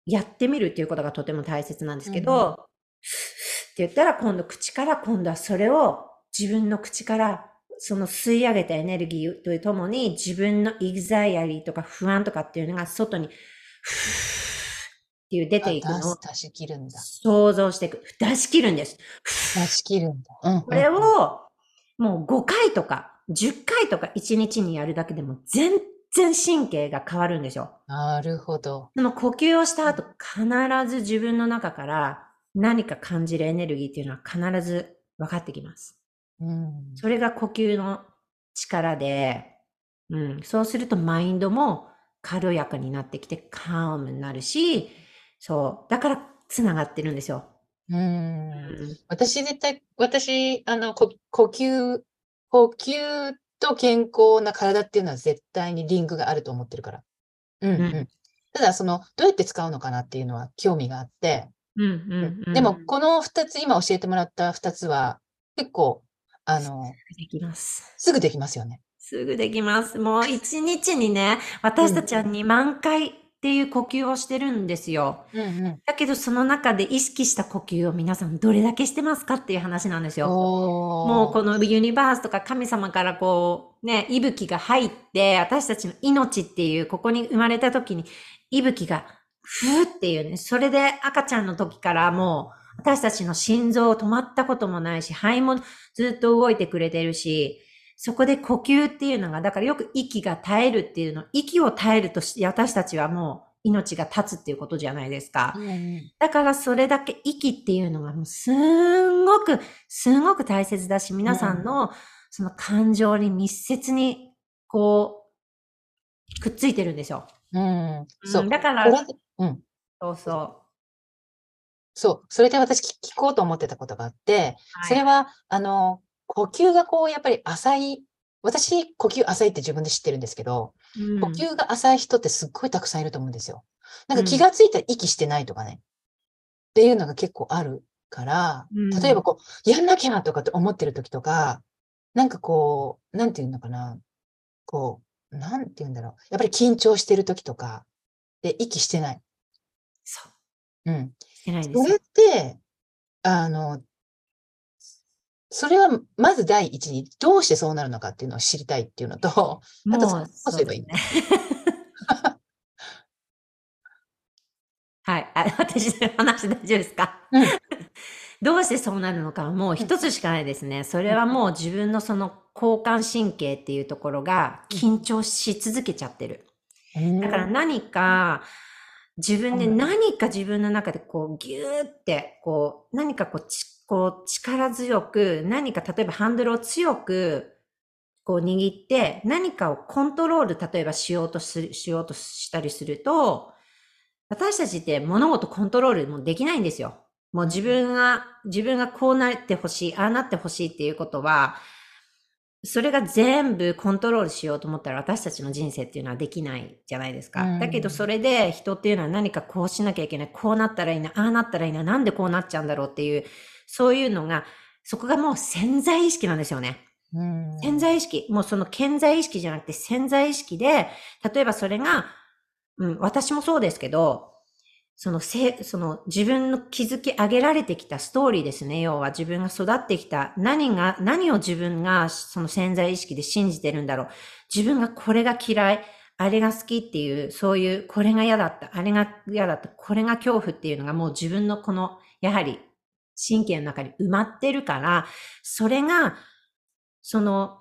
S3: やってみるっていうことがとても大切なんですけど、
S2: うんうん
S3: って言ったら今度口から今度はそれを自分の口からその吸い上げたエネルギーとともに自分のエグザイアリーとか不安とかっていうのが外に、ふーっていう出ていくのを
S2: 出し切るんだ。
S3: 想像していく。出し切るんです。
S2: 出し切るんだ。うんうん
S3: これをもう5回とか10回とか1日にやるだけでも全然神経が変わるんですよ。
S2: なるほど。
S3: でも呼吸をした後必ず自分の中から何か感じるエネルギーっていうのは必ず分かってきます。
S2: うん。
S3: それが呼吸の力で、うん、そうするとマインドも軽やかになってきてカームになるし、そう、だから繋がってるんですよ。
S2: うん
S3: うん
S2: 私絶対、私、あの、こ呼吸、呼吸と健康な体っていうのは絶対にリンクがあると思ってるから。うん
S3: うん
S2: うん。ただ、その、どうやって使うのかなっていうのは興味があって、
S3: うんうんうん
S2: でも、この二つ、今教えてもらった二つは、結構、あの、
S3: できます。
S2: すぐできますよね。
S3: すぐできます。もう一日にね、私たちは2万回っていう呼吸をしてるんですよ。
S2: うんうん。
S3: だけどその中で意識した呼吸を皆さんどれだけしてますかっていう話なんですよ。もうこのユニバースとか神様からこうね、息吹が入って私たちの命っていうここに生まれた時に息吹がふーっていうね、それで赤ちゃんの時からもう私たちの心臓止まったこともないし、肺もずっと動いてくれてるし、そこで呼吸っていうのが、だからよく息が絶えるっていうの、息を絶えるとし私たちはもう命が立つっていうことじゃないですか。
S2: うんうん
S3: だからそれだけ息っていうのがもうすんごく、すごく大切だし、皆さんのその感情に密接にこう、くっついてるんですよ。
S2: うん。そうう。
S3: んだから
S2: うん。
S3: そうそ
S2: そう。それで私聞聞こうと思ってたことがあって、
S3: う。
S2: それは、あの、呼吸がこう、やっぱり浅い、私、呼吸浅いって自分で知ってるんですけど、
S3: うん
S2: 呼吸が浅い人ってすっごいたくさんいると思うんですよ。なんか
S3: うん
S2: 気がついたら息してないとかね。っていうのが結構あるから、
S3: うん
S2: 例えばこう、やんなきゃとかって思ってる時とか、なんかこう、なんていうのかな。こう、なんていうんだろう。やっぱり緊張してる時とか、で、息してない。
S3: そう。
S2: うん。
S3: してないんです
S2: それ
S3: よ
S2: っ。て、あの、それはまず第一にどうしてそうなるのかっていうのを知りたいっていうのと、あと
S3: もう、
S2: どうすればいい
S3: ね。*laughs* はい。あ *laughs* 私の話大丈夫ですか、
S2: うん *laughs*
S3: どうしてそうなるのかはもう一つしかないですね。それはもう自分のその交感神経っていうところが緊張し続けちゃってる。だから何か、自分で
S2: うん
S3: 何か自分の中でこうギューって、こう何かこうちこう力強く、何か例えばハンドルを強くこう握って何かをコントロール例えばしようとする、しようとしたりすると、私たちって物事コントロールもできないんですよ。もう自分が、自分がこうなってほしい、ああなってほしいっていうことは、それが全部コントロールしようと思ったら私たちの人生っていうのはできないじゃないですか。
S2: うん
S3: だけどそれで人っていうのは何かこうしなきゃいけない、こうなったらいいな、ああなったらいいな、なんでこうなっちゃうんだろうっていう、そういうのが、そこがもう潜在意識なんですよね。
S2: うん
S3: 潜在意識、もうその潜在意識じゃなくて潜在意識で、例えばそれが、うん、私もそうですけど、そのせ、その自分の築き上げられてきたストーリーですね。要は自分が育ってきた何が、何を自分がその潜在意識で信じてるんだろう。自分がこれが嫌い、あれが好きっていう、そういう、これが嫌だった、あれが嫌だった、これが恐怖っていうのがもう自分のこの、やはり神経の中に埋まってるから、それが、その、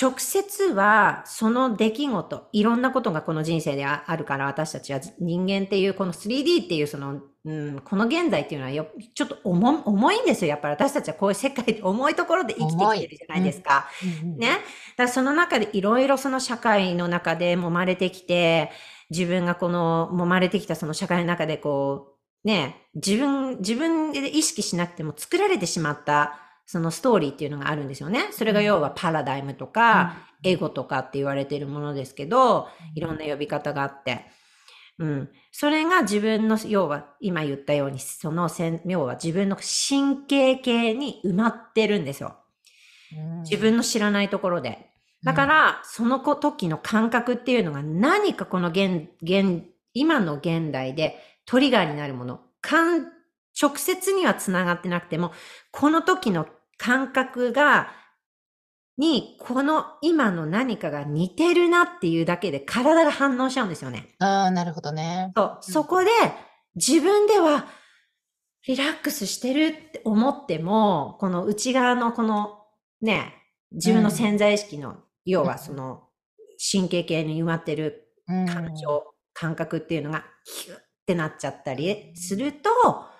S3: 直接はその出来事、いろんなことがこの人生でああるから私たちは人間っていうこの 3D っていうその、うん、この現在っていうのはよちょっと重重いんですよ。やっぱり私たちはこういう世界で重いところで生きてきてるじゃないですか。
S2: うんうん
S3: ね。だからその中でいろいろその社会の中で揉まれてきて、自分がこの揉まれてきたその社会の中でこう、ね、自分、自分で意識しなくても作られてしまった、そのストーリーっていうのがあるんですよね。それが要はパラダイムとか、エゴとかって言われているものですけど、いろんな呼び方があって。うん。それが自分の、要は今言ったように、その線、要は自分の神経系に埋まってるんですよ。
S2: うん
S3: 自分の知らないところで。だから、その子時の感覚っていうのが何かこの現、現、今の現代でトリガーになるもの。感直接にはつながってなくても、この時の感覚が、に、この今の何かが似てるなっていうだけで体が反応しちゃうんですよね。
S2: ああ、なるほどね。
S3: そう、そこで自分ではリラックスしてるって思っても、この内側のこのね、自分の潜在意識の、要はその神経系に埋まってる
S2: うん
S3: 感情、感覚っていうのがヒュッってなっちゃったりすると、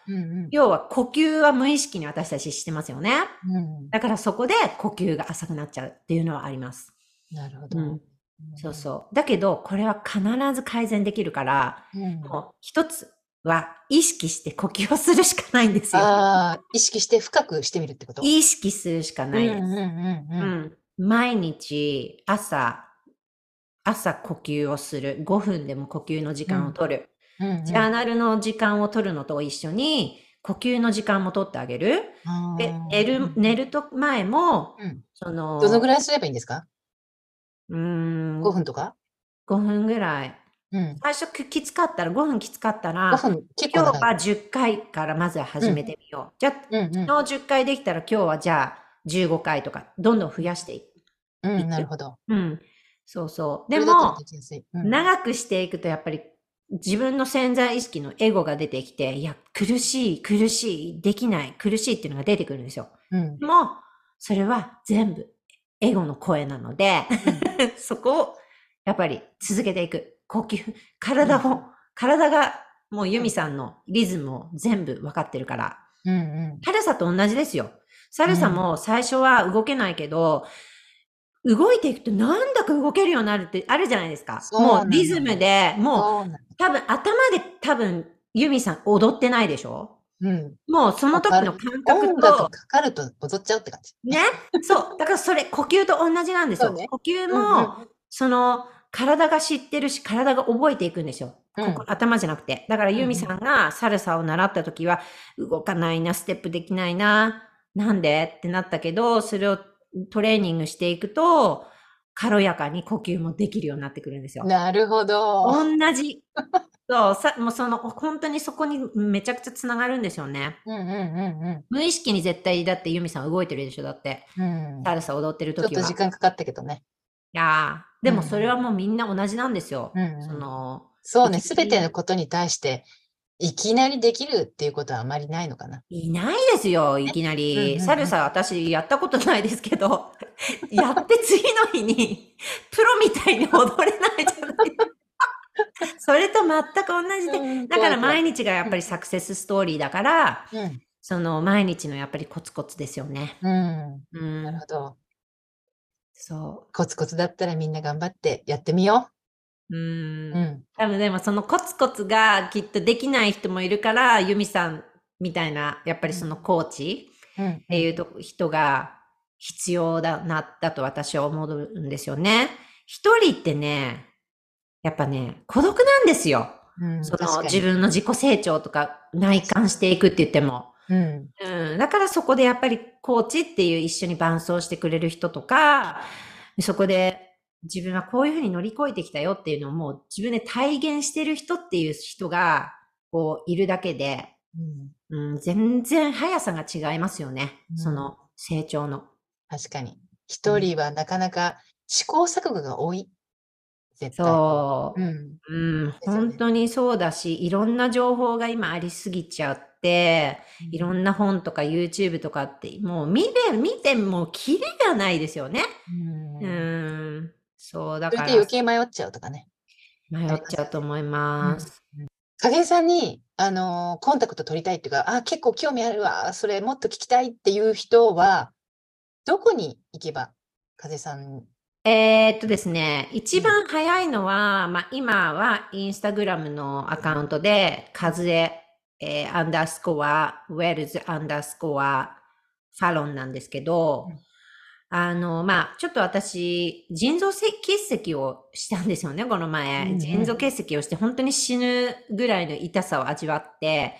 S2: うんうん
S3: 要は呼吸は無意識に私たちしてますよね。
S2: うん
S3: だからそこで呼吸が浅くなっちゃうっていうのはあります。
S2: なるほど。
S3: うんそうそう。だけど、これは必ず改善できるから、
S2: うん
S3: もう一つは意識して呼吸をするしかないんですよ。
S2: 意識して深くしてみるってこと？
S3: 意識するしかないです。
S2: うん
S3: 毎日朝、朝呼吸をする。5分でも呼吸の時間を取る。
S2: うんうん
S3: ジャーナルの時間を取るのと一緒に、呼吸の時間も取ってあげる。で寝る、寝ると前も、
S2: うん
S3: その、
S2: どのぐらいすればいいんですか？
S3: うーん、
S2: ?5 分とか
S3: ？5分ぐらい。
S2: うん。
S3: 最初ききつかったら、5分きつかったら、
S2: 5分、結構
S3: 今日は
S2: 長い。
S3: 10回からまずは始めてみよう。じゃあ、
S2: うんうん
S3: 昨日10回できたら今日はじゃあ15回とか、どんどん増やしていく。
S2: うん、なるほど。
S3: うん。そうそう。でも、長くしていくとやっぱり自分の潜在意識のエゴが出てきて、いや、苦しい、苦しい、できない、苦しいっていうのが出てくるんですよ。
S2: うん
S3: でも、それは全部エゴの声なので、*laughs* そこをやっぱり続けていく。呼吸、体を、体がもうユミさんのリズムを全部分かってるから、
S2: うんうん
S3: サルサと同じですよ。サルサも最初は動けないけど、動いていくとなんだか動けるようになるってあるじゃないですか。
S2: そう
S3: もうリズムで、もう多分頭で多分ユミさん踊ってないでしょ？
S2: のうん。
S3: もうその時の感覚と、
S2: かかると踊っちゃうって感じ。
S3: ね？そう。だからそれ呼吸と同じなんですよ。
S2: ね
S3: 呼吸
S2: うん
S3: も、その体が知ってるし、体が覚えていくんですよ。
S2: うん
S3: ここ頭じゃなくて。だから
S2: ん
S3: ユミさんがサルサを習った時は、動かないな、ステップできないな、なんで？ってなったけど、それをトレーニングしていくと、軽やかに呼吸もできるようになってくるんですよ。
S2: なるほど。
S3: 同じ。そう、さ、もうその、本当にそこにめちゃくちゃつながるんですよね。
S2: うんうんうん
S3: 無意識に絶対、だってユミさん動いてるでしょ、だって。
S2: うん。うん
S3: サルサ踊ってる
S2: ちょっと
S3: 時は。
S2: 時間かかったけどね。
S3: いやーでも
S2: うん
S3: それはもうみんな同じなんですよ。
S2: うんうん
S3: その、
S2: そうね、すべてのことに対して、いきなりできるっていうことはあまりないのかな？
S3: いないですよ、いきな
S2: うんうん
S3: り。
S2: うん
S3: サルサ私やったことないですけど、*laughs* やって次の日にプロみたいに踊れないじゃないですか。それと全く同じで。だから毎
S2: 日。
S3: 日がやっぱりサクセスストーリーだから、
S2: うん。
S3: その毎日のやっぱりコツコツですよね。
S2: うん。
S3: う
S2: なる
S3: ん。
S2: ほど。
S3: そ
S2: コツコツだったらみんな頑張ってやってみよ
S3: う。う。
S2: う。うんん。
S3: 多分でもそのコツコツがきっとできない人もいるから、ユミさんみたいな、やっぱりそのコーチ
S2: うん。
S3: っていうと人が必要だな、だと私は思うんですよね。一人ってね、やっぱね、孤独なんですよ。
S2: うん。
S3: その自分の自己成長とか内観していくって言っても。
S2: うん。
S3: うん、だからそこでやっぱりコーチっていう一緒に伴走してくれる人とか、そこで自分はこういうふうに乗り越えてきたよっていうのをもう自分で体現してる人っていう人がこういるだけで、
S2: うん。
S3: うん、全然速さが違いますよね。
S2: うん
S3: その成長の。
S2: 確かに。一人はなかなか試行錯誤が多い。絶対。
S3: そう。
S2: うん。
S3: 本当にそうだし、いろんな情報が今ありすぎちゃって、いろんな本とか YouTube とかって、もう見て、見てもうキリがないですよね。
S2: うん
S3: うん、そう、だから。
S2: それで余計迷っちゃうとかね。
S3: 迷っちゃうと思います。
S2: 影井さんに、あのーコンタクト取りたいっていうか、あ、結構興味あるわ、それもっと聞きたいっていう人は、どこに行けば、風さん、
S3: えーっとですね、一番早いのは、まあ、今はインスタグラムのアカウントで、カズエ、えーアンダースコア、ウェルズアンダースコア、サロンなんですけど、
S2: うん
S3: あの、まあ、ちょっと私、腎臓結石をしたんですよね、この前。
S2: うんうん
S3: 腎臓結石をして、本当に死ぬぐらいの痛さを味わって、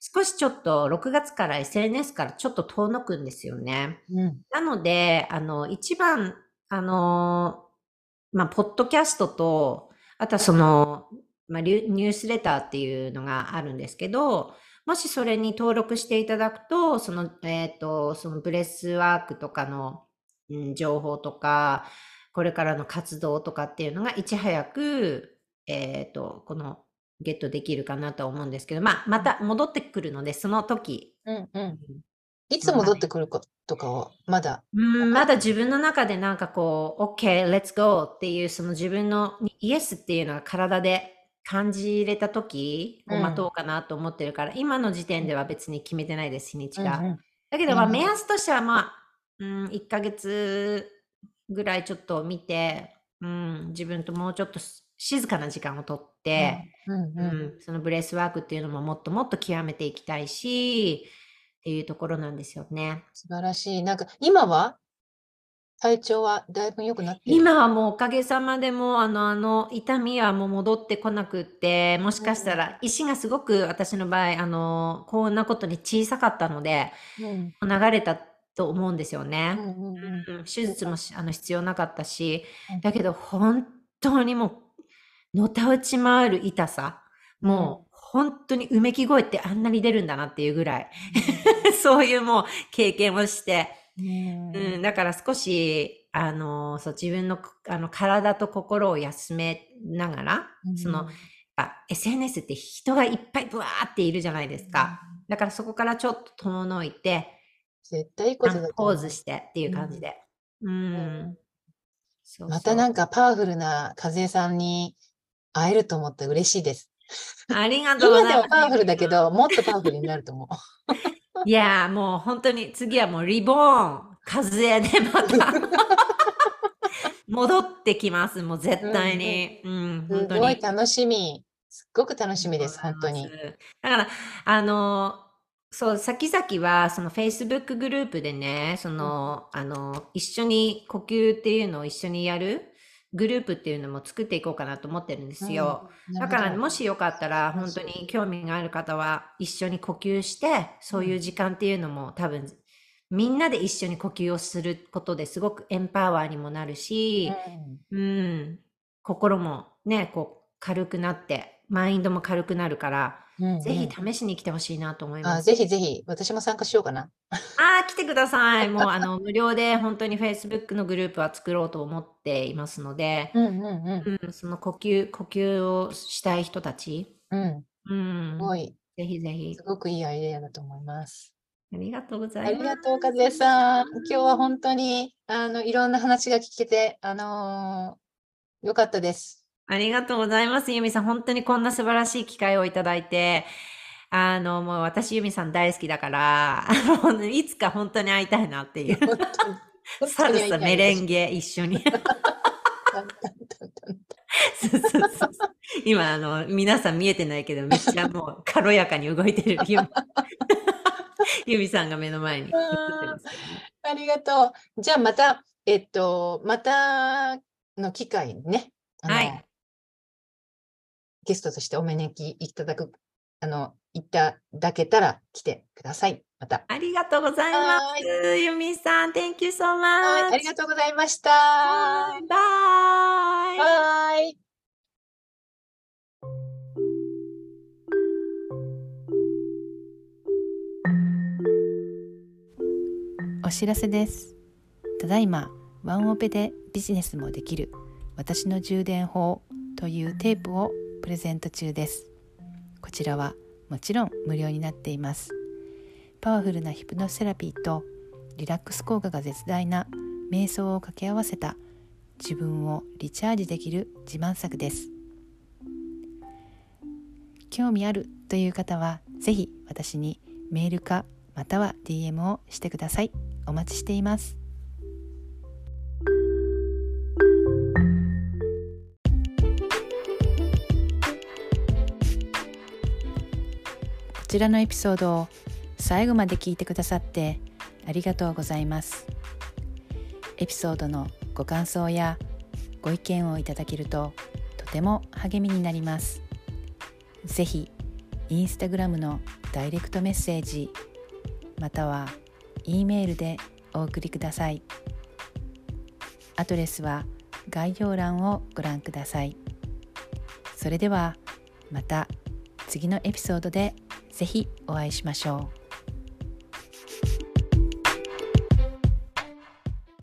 S3: 少しちょっと6月から SNS からちょっと遠のくんですよね。
S2: うん。
S3: なので、あの、一番、あの、まあ、ポッドキャストと、あとはその、まあ、ニュースレターっていうのがあるんですけど、もしそれに登録していただくと、その、えっ、と、そのブレスワークとかの、うん、情報とか、これからの活動とかっていうのがいち早く、えっ、と、この、ゲットできるかなと思うんですけど、まあ、また戻ってくるので、その時、
S2: うんうん。いつ戻ってくることかは、まだ。
S3: うん、まだ自分の中でなんかこう、OK, let's go っていうその自分のイエスっていうのが体で感じれた時を
S2: うん。
S3: 待とうかなと思ってるから、今の時点では別に決めてないです、日にちが。
S2: うんうん。
S3: だけどまあ
S2: うん。
S3: 目安としてはまあ、うん、1ヶ月ぐらいちょっと見て、うん、自分ともうちょっと静かな時間をとって、
S2: うんうん。
S3: うん、そのブレスワークっていうのももっともっと極めていきたいし、っていうところなんですよね。
S2: 素晴らしい。なんか、今は？体調はだいぶ良くなってる？
S3: 今はもうおかげさまでもうあのあの痛みはもう戻ってこなくってもしかしたら石がすごく私の場合あのこんなことに小さかったので
S2: うん。
S3: 流れたと思うんですよ
S2: う
S3: ね。
S2: んうん。うん
S3: うん。手術もしあの必要なかったし
S2: うん。
S3: だけど本当にもうのたうち回る痛さもう本当にうめき声ってあんなに出るんだなっていうぐらい *laughs* そういうもう経験をして。
S2: うん
S3: うん、だから少し、あの、そう、自分の、あの、体と心を休めながら、その、SNS って人がいっぱいブワーっているじゃないですか。だからそこからちょっと遠のいて、
S2: 絶対いいことだと
S3: ポーズしてっていう感じで。うん。そう
S2: またなん
S3: か、
S2: かパワフルな和江さんに会えると思って嬉しいです。
S3: ありがとうございます。
S2: 今でもパワフルだけど、もっとパワフルになると思う。
S3: いやーもう本当に次はもうリボーン、風でまた戻ってきます。もう絶対に。うん、
S2: す
S3: 本当に。
S2: ごい楽しみ。すっごく楽しみです、本当に。。
S3: だから、あの、そう、先々は、その Facebook グループでね、その、あの、一緒に呼吸っていうのを一緒にやるグループっていうのも作っていこうかなと思ってるんですよ。
S2: うん。
S3: だから、も
S2: し、
S3: しよかったら、本当に興味がある方は、一緒に呼吸して、そういう時間っていうのも多分、みんなで一緒に呼吸をすることですごくエンパワーにもなるし、うん、心もね、こう、軽くなって、マインドも軽くなるから、
S2: うん
S3: ぜひ
S2: うん
S3: 試しに来てほしいなと思いま
S2: あ
S3: す。
S2: ぜひぜひ、私も参加しようかな。
S3: ああ、来てください。もう、あの、無料で本当に Facebook のグループは作ろうと思っていますので、
S2: うんうんうん。
S3: うん、その呼吸、呼吸をしたい人たち、
S2: うん、
S3: うん、
S2: すごい、
S3: ぜひぜひ
S2: す。ごくいいアイデアだと思います。
S3: ありがとうござ
S2: あ
S3: います。
S2: りがとう、和江さん。今日は本当に、あの、いろんな話が聞けて、あのーよかったです。
S3: ありがとうございます。ユミさん、本当にこんな素晴らしい機会をいただいて、あの、もう私、ユミさん大好きだから、あ *laughs* のいつか本当に会いたいなっていう。
S2: 本当に。本
S3: サルサ、メレンゲ一緒に。そうそうそうそう今、あの、皆さん見えてないけど、めっちゃもう軽やかに動いてるユミさんが目の前に映ってますけどね。
S2: ありがとう。じゃあまた、えっと、またの機会にね、
S3: はい
S2: ゲストとしてお招きいただく、あの、いただけたら来てください。また。
S3: ありがとうございます。ユミさん、Thank you so
S2: はい、
S3: much.
S2: ありがとうございました。
S3: バイ。
S2: バイ。
S1: お知らせですただいまワンオペでビジネスもできる私の充電法というテープをプレゼント中です。こちらはもちろん無料になっています。パワフルなヒプノセラピーとリラックス効果が絶大な瞑想を掛け合わせた自分をリチャージできる自慢作です。興味あるという方はぜひ私にメールかまたは DM をしてください。お待ちしています。ちらのエピソードを最後まで聞いてくださって
S2: ありがとうございます。エピソードのご感想やご意見をいただけるととても励みになります。ぜひインスタグラムのダイレクトメッセージまたは E メールでお送りください。アドレスは概要欄をご覧ください。それではまた次のエピソードでぜひお会いしましょう。